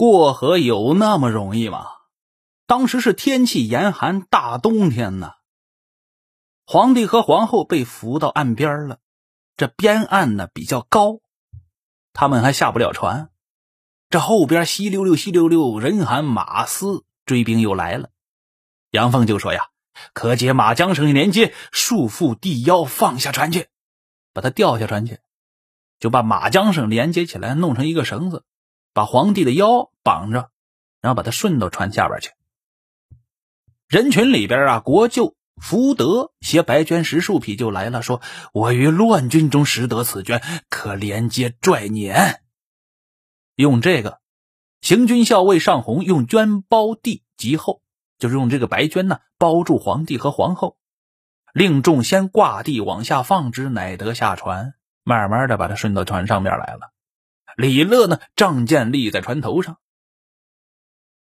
过河有那么容易吗？当时是天气严寒，大冬天呢。皇帝和皇后被扶到岸边了，这边岸呢比较高，他们还下不了船。这后边稀溜溜、稀溜溜，人喊马嘶，追兵又来了。杨凤就说呀：“可解马缰绳连接，束缚地腰，放下船去，把他吊下船去，就把马缰绳连接起来，弄成一个绳子，把皇帝的腰绑着，然后把他顺到船下边去。”人群里边啊，国舅福德携白绢十数匹就来了，说：“我于乱军中拾得此绢，可连接拽撵。用这个，行军校尉尚红用绢包地及后。”就是用这个白绢呢包住皇帝和皇后，令众先挂地往下放之，乃得下船。慢慢的把他顺到船上面来了。李乐呢仗剑立在船头上。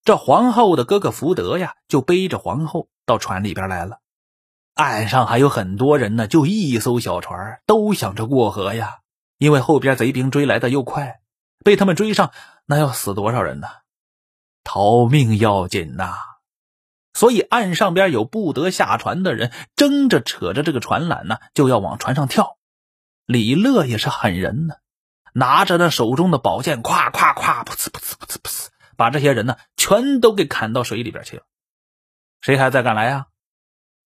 这皇后的哥哥福德呀，就背着皇后到船里边来了。岸上还有很多人呢，就一艘小船，都想着过河呀。因为后边贼兵追来的又快，被他们追上，那要死多少人呢？逃命要紧呐！所以岸上边有不得下船的人，争着扯着这个船缆呢，就要往船上跳。李乐也是狠人呢，拿着那手中的宝剑，咵咵咵，噗呲噗呲噗呲噗呲，把这些人呢全都给砍到水里边去了。谁还在敢来啊？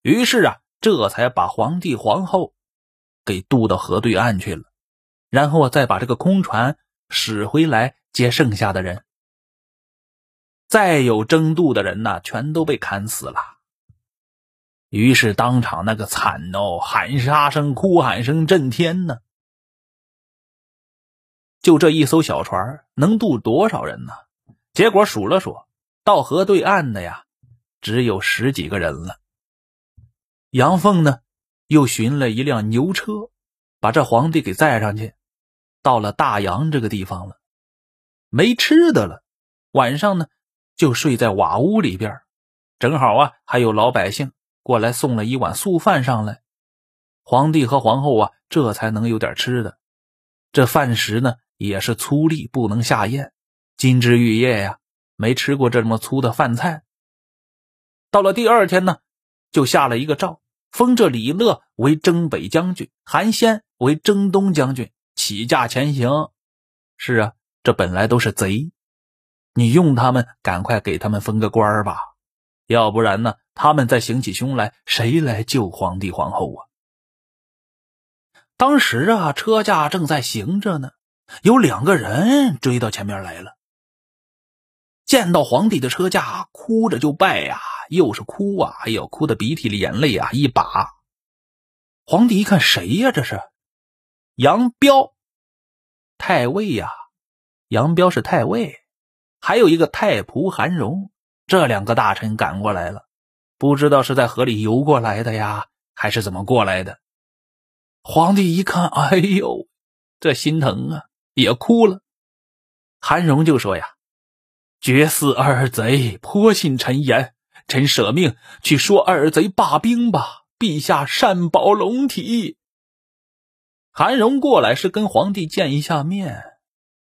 于是啊，这才把皇帝皇后给渡到河对岸去了，然后再把这个空船驶回来接剩下的人。再有争渡的人呢，全都被砍死了。于是当场那个惨哦，喊杀声、哭喊声震天呢。就这一艘小船能渡多少人呢？结果数了数，到河对岸的呀，只有十几个人了。杨凤呢，又寻了一辆牛车，把这皇帝给载上去，到了大洋这个地方了。没吃的了，晚上呢。就睡在瓦屋里边，正好啊，还有老百姓过来送了一碗素饭上来，皇帝和皇后啊，这才能有点吃的。这饭食呢，也是粗粝，不能下咽。金枝玉叶呀，没吃过这么粗的饭菜。到了第二天呢，就下了一个诏，封这李乐为征北将军，韩先为征东将军，起驾前行。是啊，这本来都是贼。你用他们，赶快给他们封个官吧，要不然呢，他们再行起凶来，谁来救皇帝皇后啊？当时啊，车驾正在行着呢，有两个人追到前面来了，见到皇帝的车驾，哭着就拜呀，又是哭啊，哎呦，哭的鼻涕眼泪啊，一把。皇帝一看，谁呀？这是杨彪，太尉呀，杨彪是太尉。还有一个太仆韩荣，这两个大臣赶过来了，不知道是在河里游过来的呀，还是怎么过来的。皇帝一看，哎呦，这心疼啊，也哭了。韩荣就说呀：“绝嗣二贼颇信臣言，臣舍命去说二贼罢兵吧，陛下善保龙体。”韩荣过来是跟皇帝见一下面。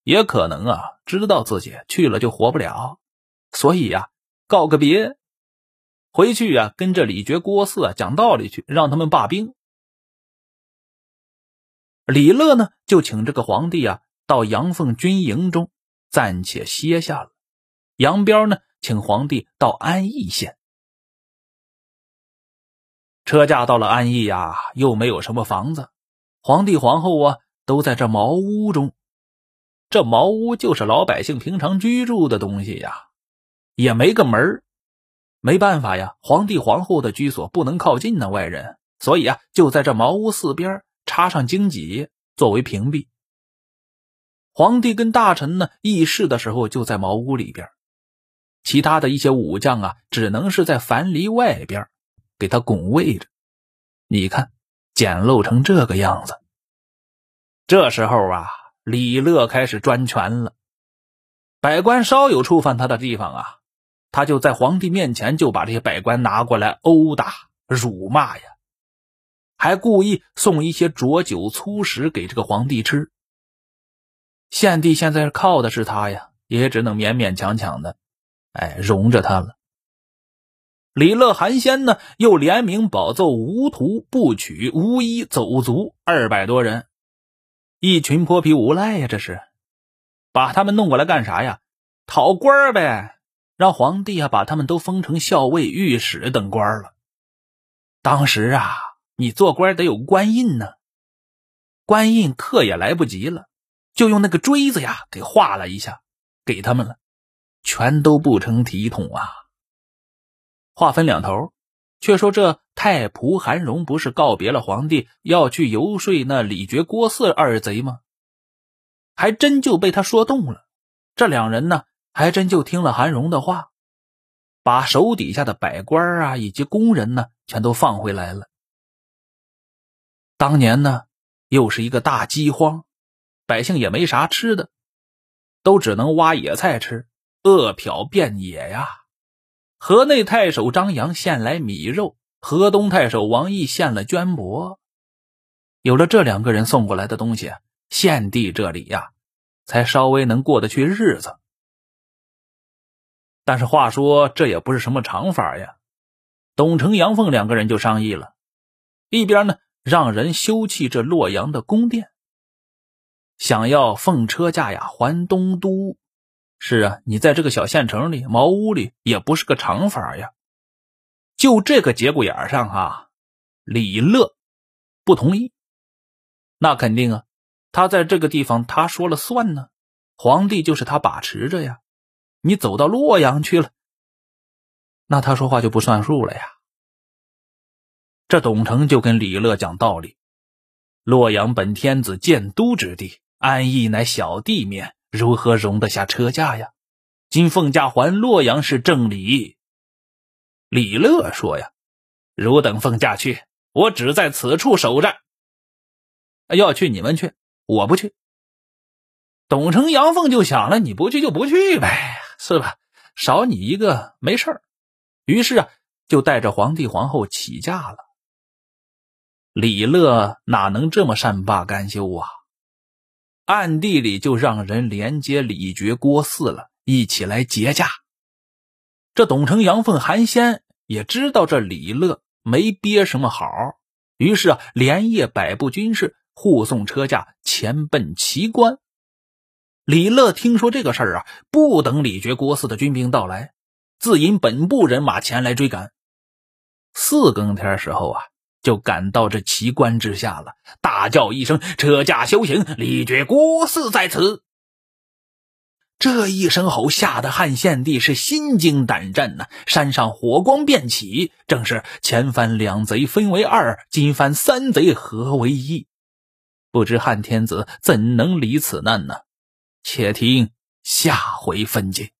也可能啊，知道自己去了就活不了，所以呀，告个别，回去呀，跟这李傕、郭汜讲道理去，让他们罢兵。李乐呢，就请这个皇帝啊，到杨凤军营中暂且歇下了。杨彪呢，请皇帝到安邑县。车驾到了安邑呀，又没有什么房子，皇帝、皇后啊，都在这茅屋中。这茅屋就是老百姓平常居住的东西呀，也没个门没办法呀，皇帝皇后的居所不能靠近呢外人，所以啊，就在这茅屋四边插上荆棘作为屏蔽。皇帝跟大臣呢议事的时候就在茅屋里边，其他的一些武将啊，只能是在樊篱外边给他拱卫着。你看，简陋成这个样子。这时候啊。李乐开始专权了，百官稍有触犯他的地方啊，他就在皇帝面前就把这些百官拿过来殴打、辱骂呀，还故意送一些浊酒粗食给这个皇帝吃。献帝现在靠的是他呀，也只能勉勉强强的，哎，容着他了。李乐、韩先呢，又联名保奏无徒、不取、无衣走卒二百多人，一群泼皮无赖呀！这是把他们弄过来干啥呀？讨官呗，让皇帝啊把他们都封成校尉、御史等官了。当时啊，你做官得有官印呢，官印刻也来不及了，就用那个锥子呀给画了一下，给他们了，全都不成体统啊。话分两头，却说这太仆韩荣不是告别了皇帝，要去游说那李傕郭汜二贼吗？还真就被他说动了。这两人呢，还真就听了韩荣的话，把手底下的百官啊以及工人呢，全都放回来了。当年呢，又是一个大饥荒，百姓也没啥吃的，都只能挖野菜吃，饿殍遍野呀。河内太守张扬献来米肉，河东太守王毅献了绢帛。有了这两个人送过来的东西，献帝这里呀，才稍微能过得去日子。但是话说，这也不是什么长法呀。董承、杨凤两个人就商议了，一边呢让人修葺这洛阳的宫殿，想要奉车驾呀还东都。是啊，你在这个小县城里、茅屋里也不是个长法呀。就这个节骨眼上啊，李乐不同意。那肯定啊，他在这个地方他说了算呢，皇帝就是他把持着呀。你走到洛阳去了，那他说话就不算数了呀。这董承就跟李乐讲道理：洛阳本天子建都之地，安邑乃小地面。如何容得下车驾呀？今奉驾还洛阳是正理。李乐说呀：“汝等奉驾去，我只在此处守着。要去你们去，我不去。”董承、杨凤就想了：“你不去就不去呗，是吧？少你一个没事儿。”于是啊，就带着皇帝、皇后起驾了。李乐哪能这么善罢甘休啊？暗地里就让人连接李傕郭汜了，一起来劫驾。这董承、杨凤、韩先也知道这李乐没憋什么好，于是啊，连夜摆布军士，护送车驾前奔齐关。李乐听说这个事儿啊，不等李傕郭汜的军兵到来，自引本部人马前来追赶。四更天时候啊。就赶到这奇关之下了，大叫一声：“车驾休行！李傕郭汜在此！”这一声吼吓得汉献帝是心惊胆战呐，山上火光遍起，正是前番两贼分为二，今番三贼合为一，不知汉天子怎能离此难呢？且听下回分解。